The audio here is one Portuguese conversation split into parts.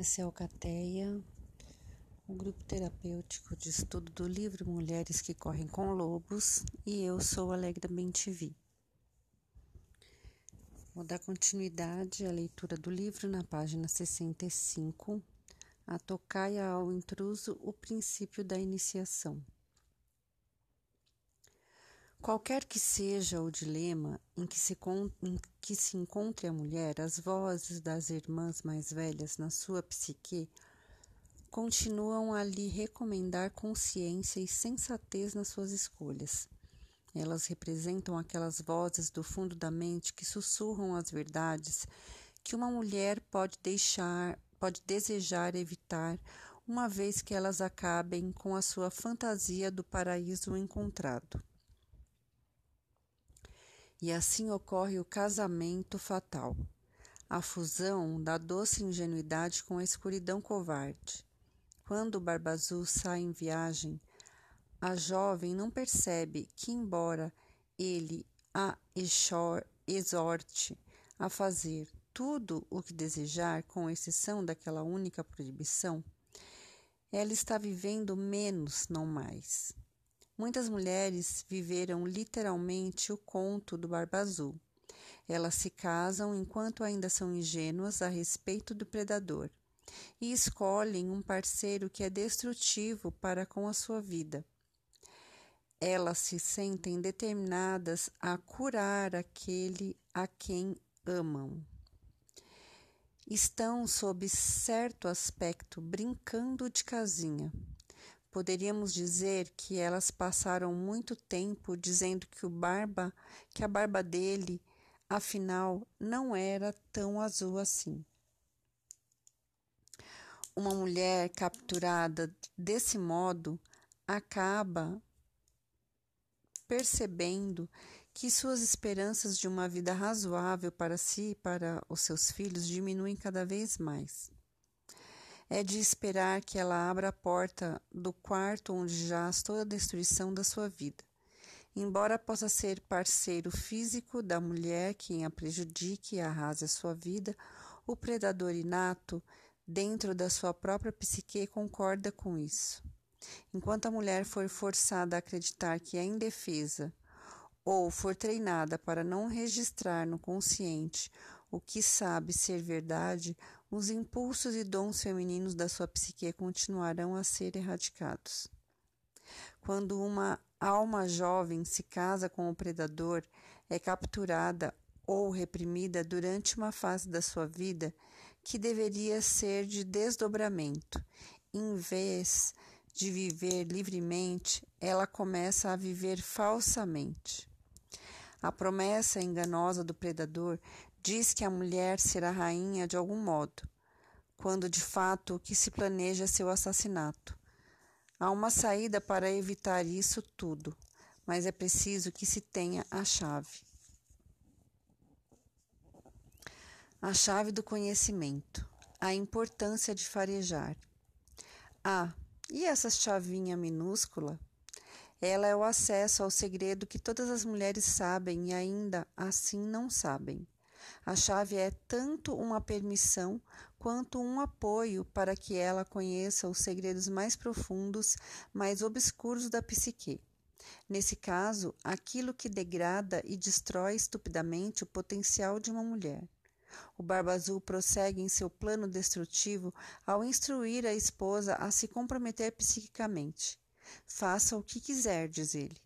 Essa é o Cateia, o grupo terapêutico de estudo do livro Mulheres que Correm com Lobos, e eu sou Alegra Bentivi. Vou dar continuidade à leitura do livro na página 65, a tocaia ao intruso o princípio da iniciação. Qualquer que seja o dilema em que, se, em que se encontre a mulher, as vozes das irmãs mais velhas na sua psique continuam a lhe recomendar consciência e sensatez nas suas escolhas. Elas representam aquelas vozes do fundo da mente que sussurram as verdades que uma mulher pode deixar, pode desejar evitar, uma vez que elas acabem com a sua fantasia do paraíso encontrado. E assim ocorre o casamento fatal, a fusão da doce ingenuidade com a escuridão covarde. Quando o Barba sai em viagem, a jovem não percebe que, embora ele a exorte a fazer tudo o que desejar, com exceção daquela única proibição, ela está vivendo menos, não mais. Muitas mulheres viveram literalmente o conto do Barba Azul. Elas se casam enquanto ainda são ingênuas a respeito do predador e escolhem um parceiro que é destrutivo para com a sua vida. Elas se sentem determinadas a curar aquele a quem amam. Estão, sob certo aspecto, brincando de casinha. Poderíamos dizer que elas passaram muito tempo dizendo que o barba, que a barba dele, afinal, não era tão azul assim. Uma mulher capturada desse modo acaba percebendo que suas esperanças de uma vida razoável para si e para os seus filhos diminuem cada vez mais. É de esperar que ela abra a porta do quarto onde jaz toda a destruição da sua vida. Embora possa ser parceiro físico da mulher que a prejudique e arrase a sua vida, o predador inato, dentro da sua própria psique, concorda com isso. Enquanto a mulher for forçada a acreditar que é indefesa, ou for treinada para não registrar no consciente o que sabe ser verdade, os impulsos e dons femininos da sua psique continuarão a ser erradicados. Quando uma alma jovem se casa com o predador, é capturada ou reprimida durante uma fase da sua vida que deveria ser de desdobramento, em vez de viver livremente, ela começa a viver falsamente. A promessa enganosa do predador diz que a mulher será rainha de algum modo, quando de fato o que se planeja é seu assassinato. Há uma saída para evitar isso tudo, mas é preciso que se tenha a chave. A chave do conhecimento, a importância de farejar. Ah, e essa chavinha minúscula ela é o acesso ao segredo que todas as mulheres sabem e ainda assim não sabem. A chave é tanto uma permissão quanto um apoio para que ela conheça os segredos mais profundos, mais obscuros da psique. Nesse caso, aquilo que degrada e destrói estupidamente o potencial de uma mulher. O Barba Azul prossegue em seu plano destrutivo ao instruir a esposa a se comprometer psiquicamente. Faça o que quiser, diz ele.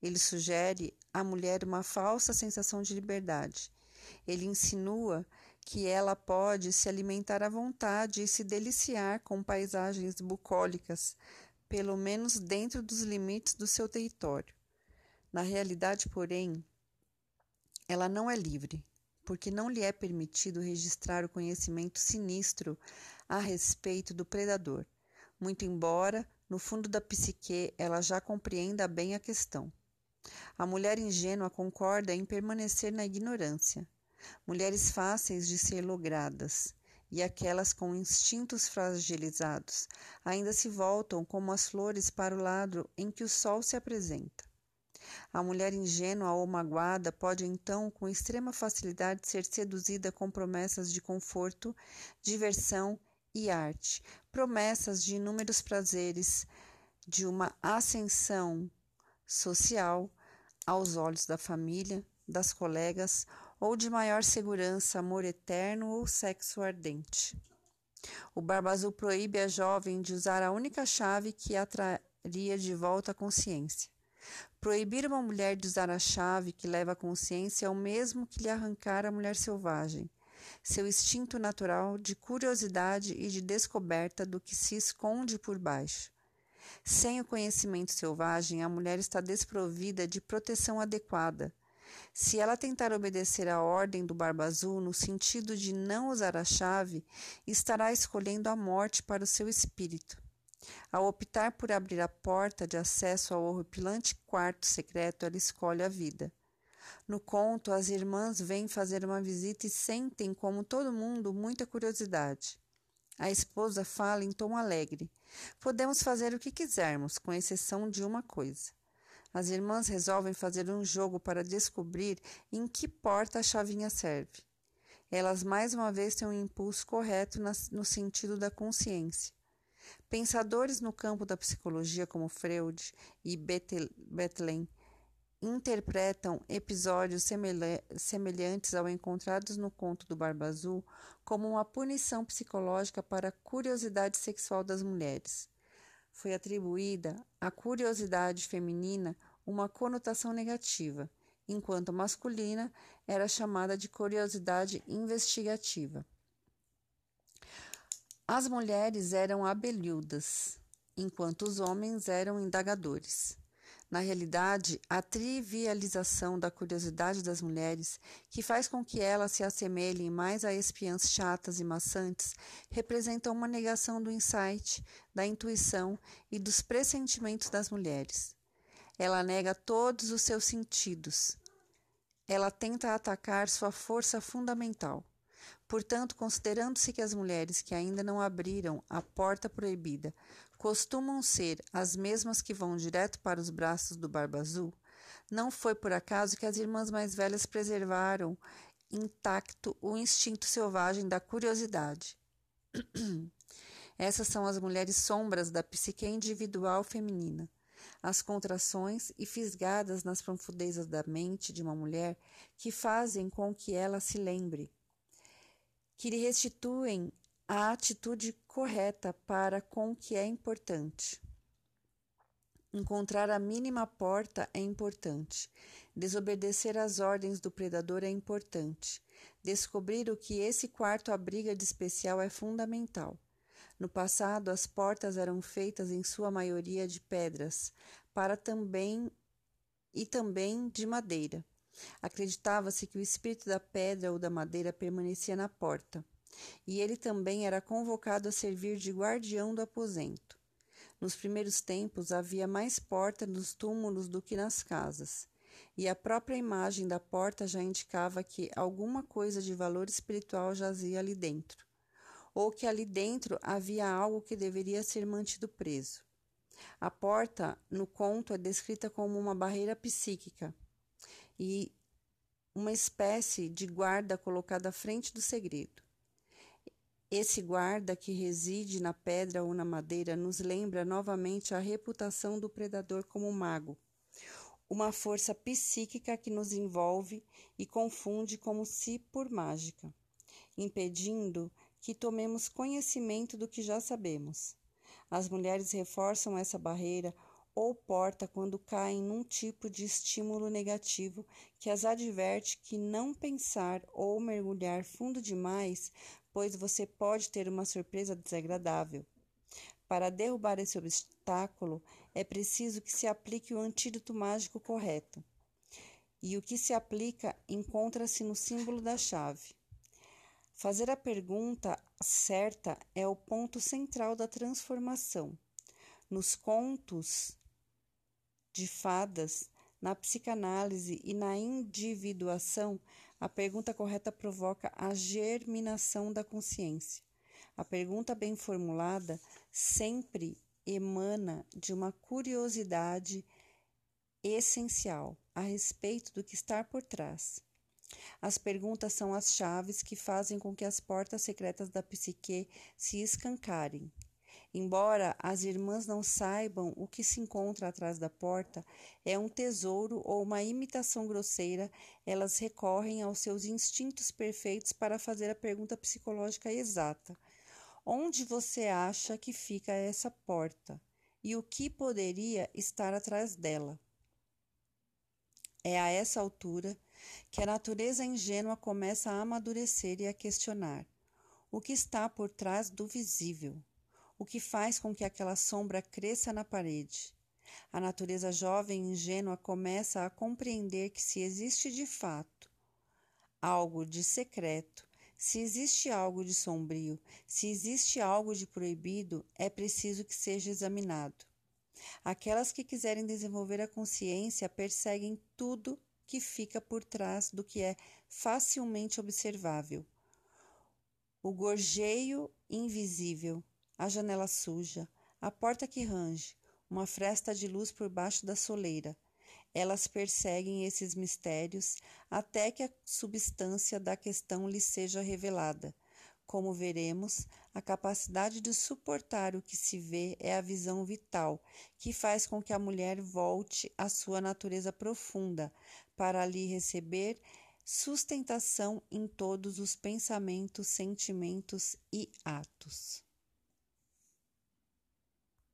Ele sugere à mulher uma falsa sensação de liberdade. Ele insinua que ela pode se alimentar à vontade e se deliciar com paisagens bucólicas, pelo menos dentro dos limites do seu território. Na realidade, porém, ela não é livre, porque não lhe é permitido registrar o conhecimento sinistro a respeito do predador, muito embora no fundo da psique, ela já compreenda bem a questão. A mulher ingênua concorda em permanecer na ignorância. Mulheres fáceis de ser logradas e aquelas com instintos fragilizados ainda se voltam como as flores para o lado em que o sol se apresenta. A mulher ingênua ou magoada pode então, com extrema facilidade, ser seduzida com promessas de conforto, diversão e arte, promessas de inúmeros prazeres, de uma ascensão social aos olhos da família, das colegas ou de maior segurança, amor eterno ou sexo ardente. O Barba Azul proíbe a jovem de usar a única chave que a traria de volta à consciência. Proibir uma mulher de usar a chave que leva à consciência é o mesmo que lhe arrancar a mulher selvagem, seu instinto natural de curiosidade e de descoberta do que se esconde por baixo. Sem o conhecimento selvagem, a mulher está desprovida de proteção adequada. Se ela tentar obedecer à ordem do Barba Azul no sentido de não usar a chave, estará escolhendo a morte para o seu espírito. Ao optar por abrir a porta de acesso ao horripilante quarto secreto, ela escolhe a vida. No conto, as irmãs vêm fazer uma visita e sentem, como todo mundo, muita curiosidade. A esposa fala em tom alegre: Podemos fazer o que quisermos, com exceção de uma coisa. As irmãs resolvem fazer um jogo para descobrir em que porta a chavinha serve. Elas mais uma vez têm um impulso correto no sentido da consciência. Pensadores no campo da psicologia como Freud e Bethlen interpretam episódios semelhantes ao encontrados no conto do Barba Azul como uma punição psicológica para a curiosidade sexual das mulheres. Foi atribuída à curiosidade feminina uma conotação negativa, enquanto a masculina era chamada de curiosidade investigativa. As mulheres eram abelhudas, enquanto os homens eram indagadores. Na realidade, a trivialização da curiosidade das mulheres, que faz com que elas se assemelhem mais a espiãs chatas e maçantes, representa uma negação do insight, da intuição e dos pressentimentos das mulheres. Ela nega todos os seus sentidos. Ela tenta atacar sua força fundamental. Portanto, considerando-se que as mulheres que ainda não abriram a porta proibida costumam ser as mesmas que vão direto para os braços do Barba Azul, não foi por acaso que as irmãs mais velhas preservaram intacto o instinto selvagem da curiosidade. Essas são as mulheres sombras da psique individual feminina. As contrações e fisgadas nas profundezas da mente de uma mulher que fazem com que ela se lembre, que lhe restituem a atitude correta para com o que é importante. Encontrar a mínima porta é importante. Desobedecer às ordens do predador é importante. Descobrir o que esse quarto abriga de especial é fundamental. No passado, as portas eram feitas em sua maioria de pedras, para também e também de madeira. Acreditava-se que o espírito da pedra ou da madeira permanecia na porta e ele também era convocado a servir de guardião do aposento. Nos primeiros tempos havia mais porta nos túmulos do que nas casas, e a própria imagem da porta já indicava que alguma coisa de valor espiritual jazia ali dentro, ou que ali dentro havia algo que deveria ser mantido preso. A porta, no conto, é descrita como uma barreira psíquica e uma espécie de guarda colocada à frente do segredo. Esse guarda que reside na pedra ou na madeira nos lembra novamente a reputação do predador como mago, uma força psíquica que nos envolve e confunde como se por mágica, impedindo que tomemos conhecimento do que já sabemos. As mulheres reforçam essa barreira ou porta quando caem num tipo de estímulo negativo que as adverte que não pensar ou mergulhar fundo demais pois você pode ter uma surpresa desagradável. Para derrubar esse obstáculo, é preciso que se aplique o antídoto mágico correto. E o que se aplica encontra-se no símbolo da chave. Fazer a pergunta certa é o ponto central da transformação. Nos contos de fadas, na psicanálise e na individuação, a pergunta correta provoca a germinação da consciência. A pergunta bem formulada sempre emana de uma curiosidade essencial a respeito do que está por trás. As perguntas são as chaves que fazem com que as portas secretas da psique se escancarem. Embora as irmãs não saibam o que se encontra atrás da porta, é um tesouro ou uma imitação grosseira, elas recorrem aos seus instintos perfeitos para fazer a pergunta psicológica exata: Onde você acha que fica essa porta? E o que poderia estar atrás dela? É a essa altura que a natureza ingênua começa a amadurecer e a questionar o que está por trás do visível, o que faz com que aquela sombra cresça na parede. A natureza jovem e ingênua começa a compreender que se existe de fato algo de secreto, se existe algo de sombrio, se existe algo de proibido, é preciso que seja examinado. Aquelas que quiserem desenvolver a consciência perseguem tudo que fica por trás do que é facilmente observável. O gorjeio invisível, a janela suja, a porta que range, uma fresta de luz por baixo da soleira. Elas perseguem esses mistérios até que a substância da questão lhes seja revelada. Como veremos, a capacidade de suportar o que se vê é a visão vital, que faz com que a mulher volte à sua natureza profunda, para ali receber sustentação em todos os pensamentos, sentimentos e atos.